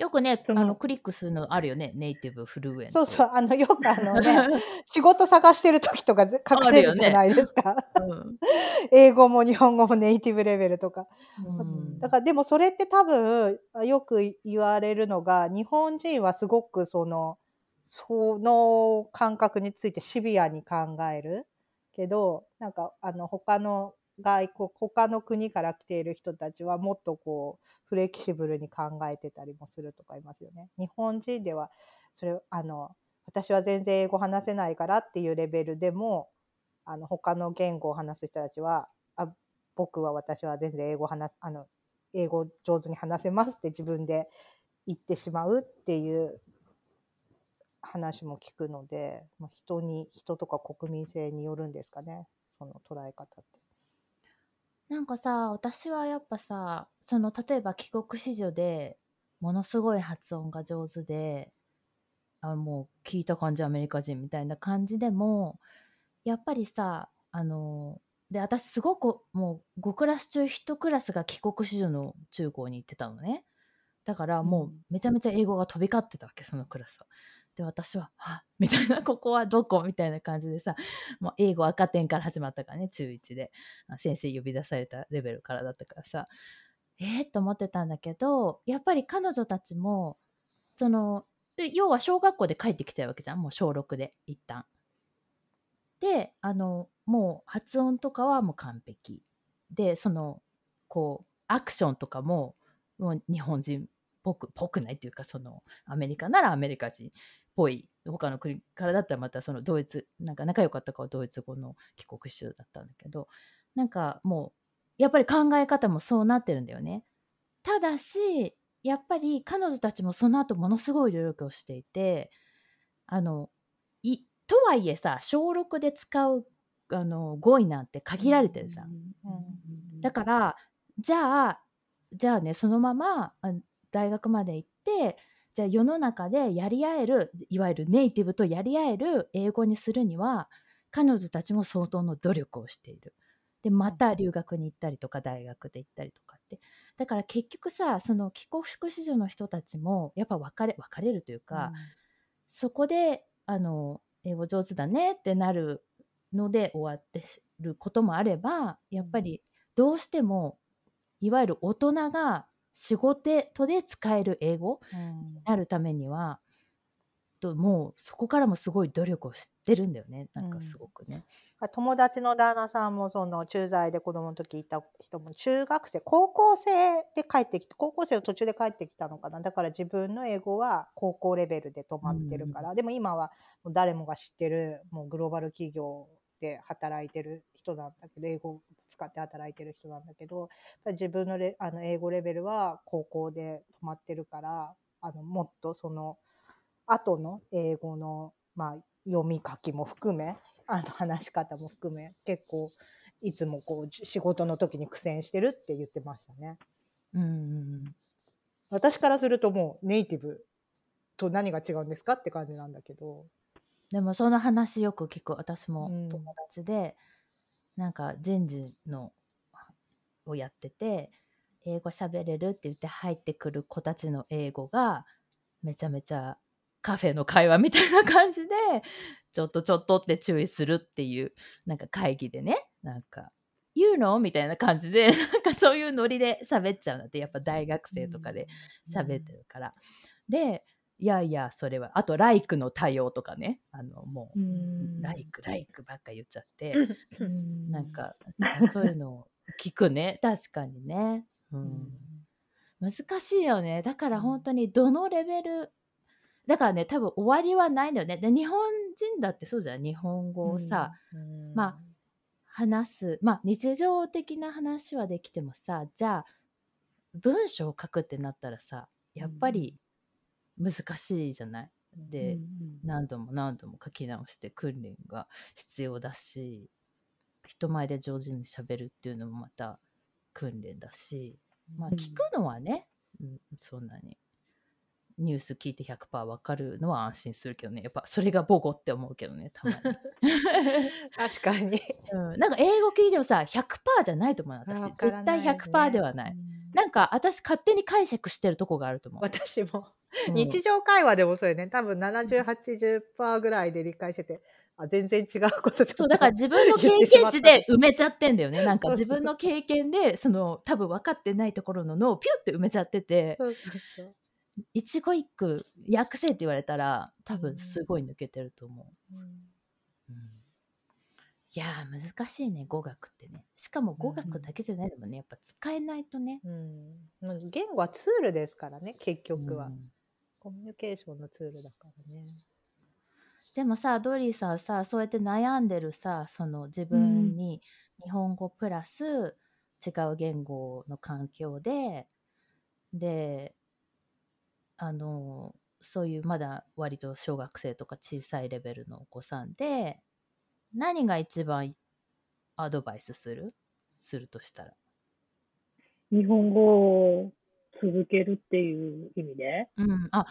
Speaker 2: よくねあのクリックするのあるよねネイティブフルエント
Speaker 3: そうそうあのよくあのね 仕事探してる時とかぜ書かれるじゃないですか、
Speaker 2: うん。
Speaker 3: 英語も日本語もネイティブレベルとか。
Speaker 2: うん。
Speaker 3: だからでもそれって多分よく言われるのが日本人はすごくそのその感覚についてシビアに考えるけどなんかあの他の外国他の国から来ている人たちはもっとこうフレキシブルに考えてたりもするとかいますよね。日本人ではそれあの私は全然英語話せないからっていうレベルでもあの他の言語を話す人たちはあ僕は私は全然英語話あの英語上手に話せますって自分で言ってしまうっていう話も聞くので、まあ、人に人とか国民性によるんですかねその捉え方って。
Speaker 2: なんかさ私はやっぱさその例えば帰国子女でものすごい発音が上手であもう聞いた感じアメリカ人みたいな感じでもやっぱりさあので私すごくもう5クラス中1クラスが帰国子女の中高に行ってたのねだからもうめちゃめちゃ英語が飛び交ってたわけそのクラスは。で私は「はみたいな「ここはどこ?」みたいな感じでさもう英語赤点から始まったからね中1で先生呼び出されたレベルからだったからさえー、と思ってたんだけどやっぱり彼女たちもその要は小学校で帰ってきてるわけじゃんもう小6で一旦。であのもう発音とかはもう完璧でそのこうアクションとかももう日本人っぽくぽくないっていうかそのアメリカならアメリカ人ぽい他の国からだったらまたそのドイツなんか仲良かったかはドイツ語の帰国子女だったんだけどなんかもうやっぱり考え方もそうなってるんだよね。ただしやっぱり彼女たちもその後ものすごい努力をしていてあのいとはいえさ小6で使うあの語彙なんて限られてるじゃん。だからじゃあじゃあねそのまま大学まで行ってじゃあ世の中でやり合えるいわゆるネイティブとやり合える英語にするには彼女たちも相当の努力をしている。でまた留学に行ったりとか大学で行ったりとかって。だから結局さその帰国子女の人たちもやっぱ別れ別れるというか、うん、そこであの英語上手だねってなるので終わってることもあればやっぱりどうしてもいわゆる大人が仕事で使える英語になるためには、ともうそこからもすごい努力をしてるんだよね。なんかすごくね。
Speaker 3: うん、友達の旦那さんもその駐在で子供の時いた人も中学生高校生で帰ってきて高校生の途中で帰ってきたのかな。だから自分の英語は高校レベルで止まってるから、うん、でも今は誰もが知ってるもうグローバル企業で働いてる人なんだけど英語を使って働いてる人なんだけど自分のレあの英語レベルは高校で止まってるからあのもっとその。後の英語の、まあ、読み書きも含めあの話し方も含め結構いつもこう仕事の時に苦戦してるって言ってましたね。
Speaker 2: うん、
Speaker 3: 私からするともうネイティブと何が違うんですかって感じなんだけど。
Speaker 2: でもその話よく聞く私も友達で、うん、なんか人事のをやってて英語喋れるって言って入ってくる子たちの英語がめちゃめちゃカフェの会話みたいな感じでちょっとちょっとって注意するっていうなんか会議でねなんか「言うの?」みたいな感じでなんかそういうノリで喋っちゃうんだってやっぱ大学生とかで喋ってるから。でいやいやそれは。あと「ライク」の多様とかね。あのもう「ライク」「ライク」ばっか言っちゃって。なんかそういうのを聞くね。確かにね。うん、難しいよね。だから本当にどのレベルだからね多分終わりはないんだよね。で日本人だってそうじゃん。日本語をさ、うん、まあ話す。まあ日常的な話はできてもさじゃあ文章を書くってなったらさやっぱり難しいじゃない？で、うん、何度も何度も書き直して訓練が必要だし人前で上手にしゃべるっていうのもまた訓練だしまあ聞くのはね、うん、そんなに。ニュース聞いて100%分かるのは安心するけどね。やっぱそれが母語って思うけどねたまに。
Speaker 3: 確かに、
Speaker 2: うん、なんか英語聞いてもさ100%じゃないと思う私、ね、絶対100%ではない、うん、なんか私勝手に解釈してるとこがあると思う。
Speaker 3: 私も、うん、日常会話でもそうよね。多分7080%ぐらいで理解しててあ全然違うこと
Speaker 2: そうだから自分の経験値で埋めちゃってんだよね。なんか自分の経験でその多分分かってないところの脳をピュって埋めちゃってて一語一句訳せって言われたら多分すごい抜けてると思う。うん、うん、いや難しいね語学ってね。しかも語学だけじゃないでもねやっぱ使えないとね、
Speaker 3: うん、言語はツールですからね結局は、うん、コミュニケーションのツールだからね。
Speaker 2: でもさドリーさんさそうやって悩んでるさその自分に日本語プラス、違う言語の環境でであのそういうまだ割と小学生とか小さいレベルのお子さんで何が一番アドバイスする？するとしたら。
Speaker 4: 日本語を続けるっていう意味で。
Speaker 2: うん、あ。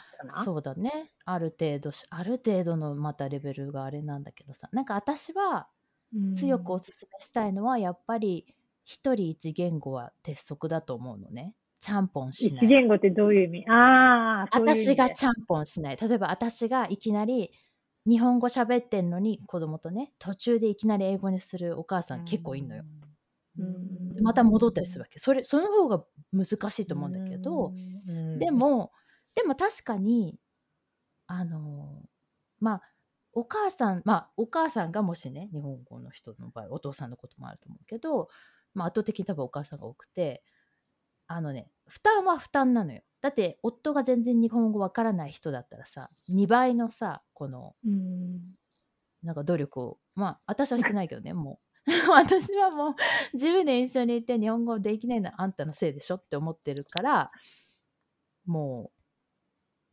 Speaker 2: そうだね。ある程度しある程度のまたレベルがあれなんだけどさ。なんか私は
Speaker 4: うん。
Speaker 2: 強くおすすめしたいのはやっぱり一人一言語は鉄則だと思うのね。ちゃんぽんしな
Speaker 4: 一
Speaker 2: い
Speaker 4: 言語ってどういう意味？ああ、
Speaker 2: 私がちゃんぽんしない。例えば私がいきなり日本語喋ってんのに子供とね途中でいきなり英語にするお母さん結構いんのよ、
Speaker 4: うん
Speaker 2: でまた戻ったりするわけ。それその方が難しいと思うんだけど、で、もでも確かにあのまあお母さんまあお母さんがもしね日本語の人の場合お父さんのこともあると思うけど、まあ、圧倒的に多分お母さんが多くてあのね負担は負担なのよ。だって夫が全然日本語わからない人だったらさ2倍のさこの
Speaker 4: うん。
Speaker 2: なんか努力をまあ私はしてないけどねもう 私はもう10年一緒にいて日本語できないのはあんたのせいでしょって思ってるからもう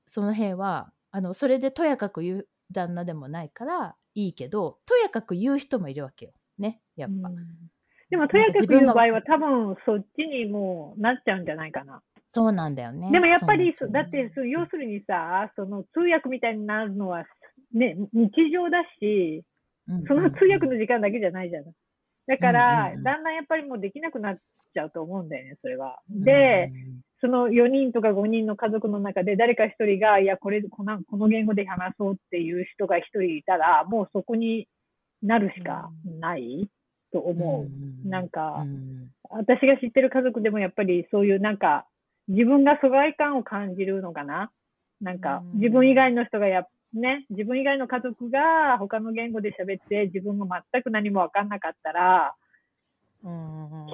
Speaker 2: その辺はあのそれでとやかく言う旦那でもないからいいけどとやかく言う人もいるわけよねやっぱ、
Speaker 4: うん。でも、とやかく言う場合は多分そっちにもうなっちゃうんじゃないかな。
Speaker 2: そうなんだよね
Speaker 4: でもやっぱり、
Speaker 2: そ
Speaker 4: だって、要するにさ、その通訳みたいになるのは、ね、日常だし、
Speaker 2: うん
Speaker 4: その通訳の時間だけじゃないじゃない。だか
Speaker 2: うん
Speaker 4: ら、だんだんやっぱりもうできなくなっちゃうと思うんだよね、それは。
Speaker 2: うん
Speaker 4: で、その4人とか5人の家族の中で誰か1人が、いや、これ、このこの言語で話そうっていう人が1人いたら、もうそこになるしかないと思う。なんか
Speaker 2: うん
Speaker 4: 私が知ってる家族でもやっぱりそういうなんか、自分が疎外感を感じるのかな。なんか、
Speaker 3: うん。
Speaker 4: 自分以外の人がやっね、自分以外の家族が他の言語で喋って自分が全く何もわかんなかったら、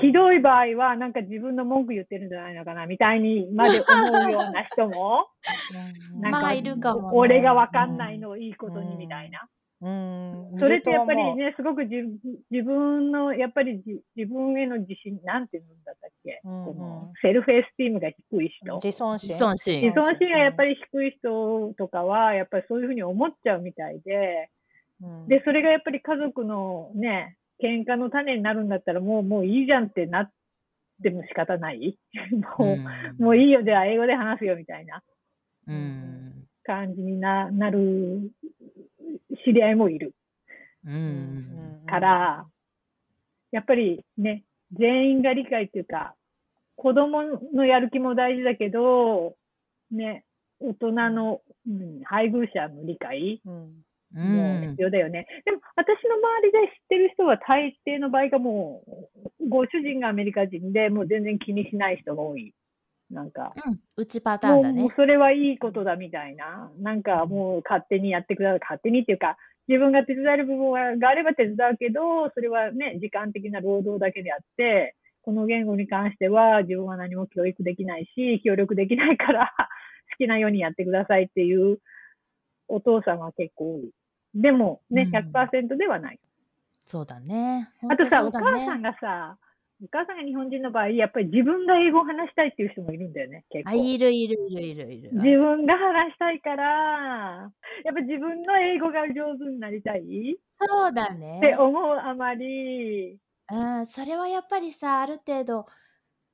Speaker 4: ひどい場合はなんか自分の文句言ってるんじゃないのかなみたいにまで思うような人も、なんか、俺がわかんないのをいいことにみたいな。
Speaker 3: うん。
Speaker 4: それってやっぱり、ね、すごく自自分の、やっぱり自自分への自信、なんて言うんだったっけ、
Speaker 3: うんうん。
Speaker 4: このセルフエスティームが低い人。
Speaker 3: 自尊心。
Speaker 2: 自尊心。
Speaker 4: 自尊心がやっぱり低い人とかは、やっぱりそういうふうに思っちゃうみたいで、
Speaker 3: うん、
Speaker 4: で、それがやっぱり家族のね、喧嘩の種になるんだったら、もう、もういいじゃんってなっても仕方ない？もう、もういいよ、じゃあ英語で話すよみたいな
Speaker 2: うん。
Speaker 4: 感じにななる知り合いもいる。
Speaker 2: うん
Speaker 4: から、やっぱりね、全員が理解っていうか、子供のやる気も大事だけど、ね、大人の、うん、配偶者の理解
Speaker 3: うん
Speaker 2: う
Speaker 4: も
Speaker 2: ん
Speaker 4: 必要だよね。でも、私の周りで知ってる人は大抵の場合がもう、ご主人がアメリカ人で、もう全然気にしない人が多い。なんか、
Speaker 2: うん、うちパターンだね
Speaker 4: もう。それはいいことだみたいな。なんかもう勝手にやってください。勝手にっていうか、自分が手伝える部分ががあれば手伝うけど、それはね、時間的な労働だけであって、この言語に関しては自分は何も教育できないし、協力できないから、好きなようにやってくださいっていうお父さんは結構多い。でもね、
Speaker 2: うん
Speaker 4: 100%ではない。
Speaker 2: そうだね。
Speaker 4: あとさ、お母さんがさ、お母さんが日本人の場合、やっぱり自分が英語を話したいっていう人もいるんだよね、結構。
Speaker 2: あ、いるいるいるいるいる。
Speaker 4: 自分が話したいから、やっぱ自分の英語が上手になりたい？っ
Speaker 2: そうだね。
Speaker 4: て思うあまり、
Speaker 2: うん、それはやっぱりさ、ある程度、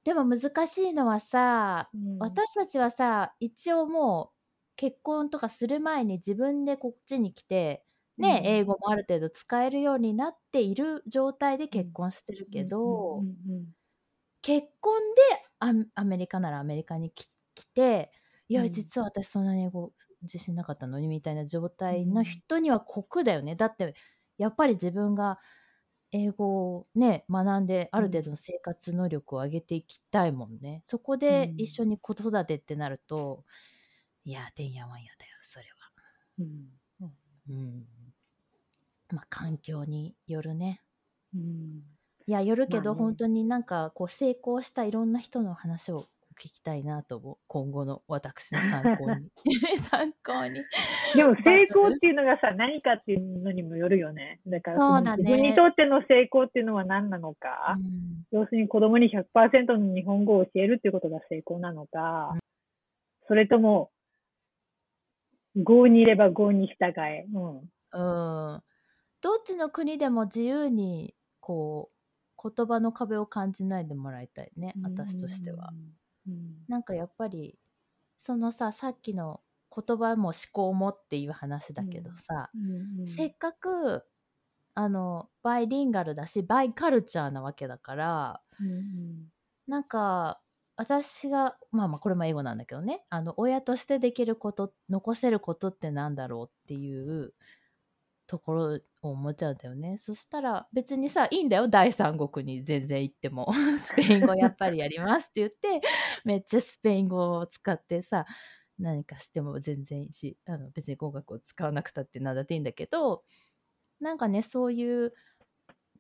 Speaker 2: でも難しいのはさ、
Speaker 4: うん
Speaker 2: 私たちはさ、一応もう結婚とかする前に自分でこっちに来て、ね、
Speaker 4: うん
Speaker 2: 英語もある程度使えるようになっている状態で結婚してるけど、
Speaker 4: うんうん
Speaker 2: 結婚でアアメリカならアメリカにき来ていや、
Speaker 4: うん
Speaker 2: 実は私そんなに英語自信なかったのにみたいな状態の人には酷だよね、だってやっぱり自分が英語をね学んである程度の生活能力を上げていきたいもんね、そこで
Speaker 4: うん。
Speaker 2: 一緒に子育てってなると、いやてんやわんやだよそれは。
Speaker 4: うん。
Speaker 2: うんまあ環境によるね
Speaker 4: うん
Speaker 2: いやよるけど、
Speaker 4: まあね
Speaker 2: 本当になんかこう成功したいろんな人の話を聞きたいなと思う。今後の私の参考に。参考に。
Speaker 4: でも成功っていうのがさ、何かっていうのにもよるよね。だから
Speaker 2: そうだね
Speaker 4: 自分にとっての成功っていうのは何なのか、
Speaker 2: うん
Speaker 4: 要するに子供に100%の日本語を教えるっていうことが成功なのか、それとも、郷にいれば郷に従え。うん。
Speaker 2: うん。どっちの国でも自由に、こう、言葉の壁を感じないでもらいたいね。私としては。
Speaker 4: うん。
Speaker 2: なんかやっぱり、そのさ、さっきの言葉も思考もっていう話だけどさ、
Speaker 4: うん。
Speaker 2: せっかく、あの、バイリンガルだし、バイカルチャーなわけだから、
Speaker 4: うん
Speaker 2: なんか、私が、まあまあ、これも英語なんだけどね、あの、親としてできること、残せることってなんだろうっていうところを思っちゃうんだよね。そしたら、別にさ、いいんだよ、第三国に全然行っても。スペイン語やっぱりやりますって言って、めっちゃスペイン語を使ってさ、何かしても全然いいし、あの別に語学を使わなくたってなんだっていいんだけど、なんかね、そういう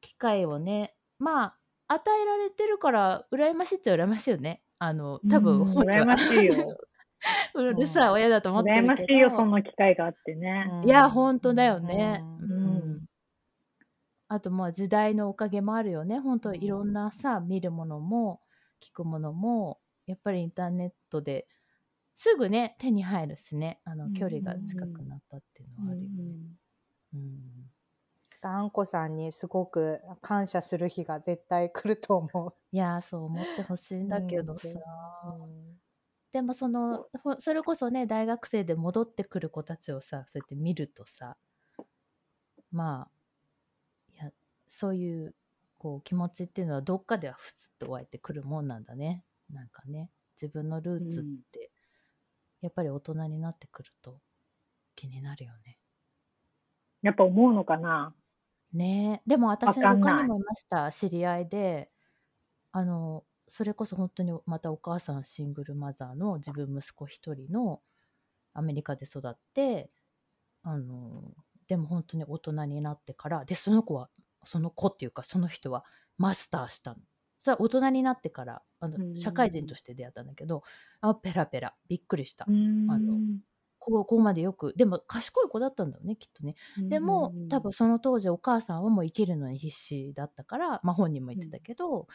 Speaker 2: 機会をね、まあ、与えられてるから、羨ましいっちゃ羨ましいよね。あの、多分
Speaker 4: うん
Speaker 2: 本人は
Speaker 4: 羨ましいよ。
Speaker 2: うるさい親だと思って
Speaker 4: 羨
Speaker 2: るけど。
Speaker 4: ましいよ、そんな機会があってね。
Speaker 2: いや、本当だよね。
Speaker 3: う
Speaker 2: うんん。あと、まあ、時代のおかげもあるよね。本当いろんなさ、見るものも、聞くものも、やっぱりインターネットですぐね、手に入るしね、あの、距離が近くなったっていうのはあるよね。うん。
Speaker 3: あんこさんにすごく感謝する日が絶対来ると思
Speaker 2: いやー、そう思ってほしいんだけどさ。
Speaker 3: う。
Speaker 2: でもそのほそれこそね大学生で戻ってくる子たちをさそうやって見るとさまあそういうこう気持ちっていうのはどっかではふつっと湧いてくるもんなんだね。なんかね自分のルーツって、やっぱり大人になってくると気になるよね。
Speaker 4: やっぱ思うのかな？
Speaker 2: ね。えでも私他にもいました知り合いで。あのそれこそ本当にまたお母さんシングルマザーの自分息子一人のアメリカで育ってあのでも本当に大人になってからでその子はその子っていうかその人はマスターしたの。それは大人になってからあの社会人として出会ったんだけど、あペラペラびっくりした。
Speaker 4: うん
Speaker 2: あのここまでよくでも賢い子だったんだよねきっとね。でも多分その当時お母さんはもう生きるのに必死だったから、まあ、本人も言ってたけど、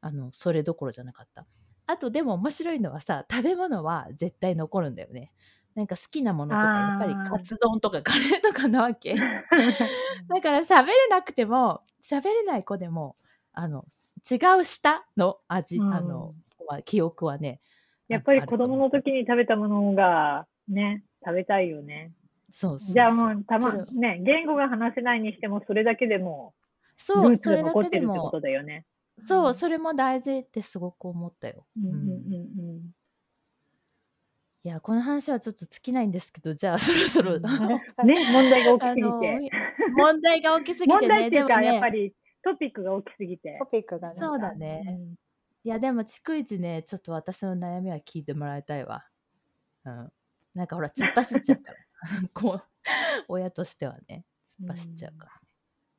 Speaker 2: あのそれどころじゃなかったあとでも面白いのはさ食べ物は絶対残るんだよねなんか好きなものとかやっぱりカツ丼とかカレーとかなわけ。だから喋れなくても喋れない子でもあの違う舌の味、
Speaker 4: うん。
Speaker 2: あのまあ記憶はね
Speaker 4: やっぱり子
Speaker 2: あると思う。
Speaker 4: 供の時に食べたものがね、食べたいよね。
Speaker 2: そうそうそう。
Speaker 4: じゃあもうたまね、言語が話せないにしても、それだけでも、ルーツ
Speaker 2: そうそれだ
Speaker 4: が残っ
Speaker 2: けでも
Speaker 4: てるってことだよね。
Speaker 2: そうそれも大事ってすごく思ったよ、
Speaker 4: うんうん
Speaker 2: うん
Speaker 4: うん
Speaker 2: いや、この話はちょっと尽きないんですけど、じゃあそろそろ、
Speaker 4: うん。ね、問題が大き
Speaker 2: あ
Speaker 4: すぎ
Speaker 2: の
Speaker 4: て。
Speaker 2: 問題が大きすぎ
Speaker 4: 問
Speaker 2: てね、
Speaker 4: 題っていうか、
Speaker 2: でもね、
Speaker 4: やっぱりトピックが大きすぎて
Speaker 3: ト。ピックがね。
Speaker 2: そうだね。いや、でも逐一ね、ちょっと私の悩みは聞いてもらいたいわ。うん。なんかほら、突っ走っちゃうから。こう、親としてはね、突っ走っちゃうか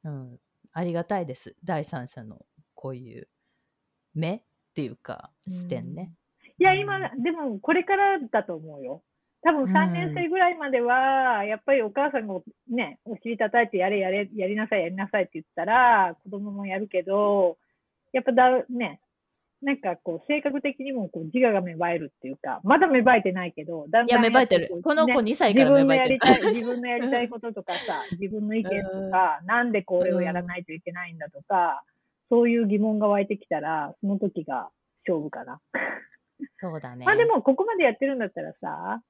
Speaker 2: らね。うん。ありがたいです。第三者のこういう目っていうか、視点ね。
Speaker 4: いや、今、でもこれからだと思うよ。多分3年生ぐらいまでは、やっぱりお母さんがね、お尻叩いてやれやれ、やりなさいやりなさいって言ったら、子供もやるけど、やっぱだ、ね、なんかこう、性格的にもこう自我が芽生えるっていうか、まだ芽生えてないけど、だん
Speaker 2: いや、
Speaker 4: だん
Speaker 2: 芽生えてる。この子
Speaker 4: ね
Speaker 2: 2歳から芽
Speaker 4: 自分の
Speaker 2: 生えてる。
Speaker 4: やりたい、自分のやりたいこととかさ、自分の意見とか、なんでこれをやらないといけないんだとか、そういう疑問が湧いてきたら、その時が勝負かな。
Speaker 2: そうだね。
Speaker 4: まあでも、ここまでやってるんだったらさ、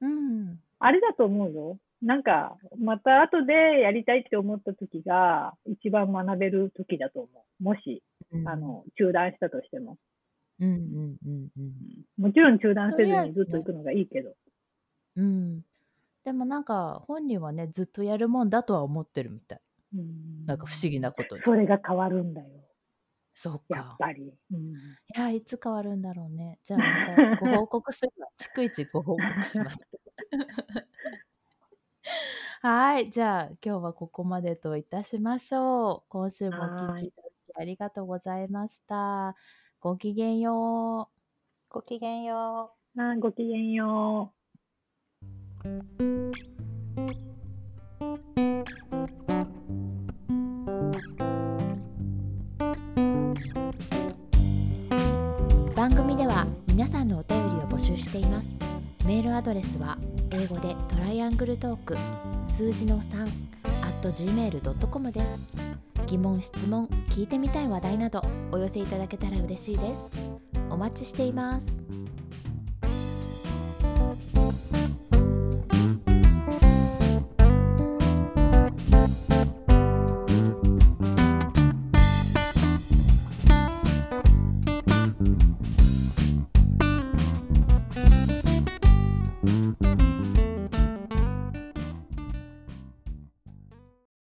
Speaker 2: うん。
Speaker 4: あれだと思うよ。なんか、また後でやりたいって思った時が、一番学べる時だと思う。もし、あの、中断したとしても。
Speaker 2: うんうんうんうん。
Speaker 4: もちろん中断せずにずっと行くのがいいけど。
Speaker 2: うん。でもなんか本人はねずっとやるもんだとは思ってるみたい。
Speaker 4: うん
Speaker 2: なんか不思議なことに。
Speaker 4: それが変わるんだよ。
Speaker 2: そう
Speaker 4: やっ
Speaker 2: か。
Speaker 4: ぱり。うん
Speaker 2: いやいつ変わるんだろうね。じゃあまた ご報告するわ。逐一ご報告します。はい。じゃあ今日はここまでといたしましょう。今週もお聞きいただきありがとうございました。ごきげんよう。
Speaker 3: ごきげんよう。
Speaker 4: あごきげんよ
Speaker 2: 番皆さんのお便りを募集しています。メールアドレスは英語でトライアングルトーク数字の3 at gmail.com です。疑問質問聞いてみたい話題などお寄せいただけたら嬉しいです。お待ちしています。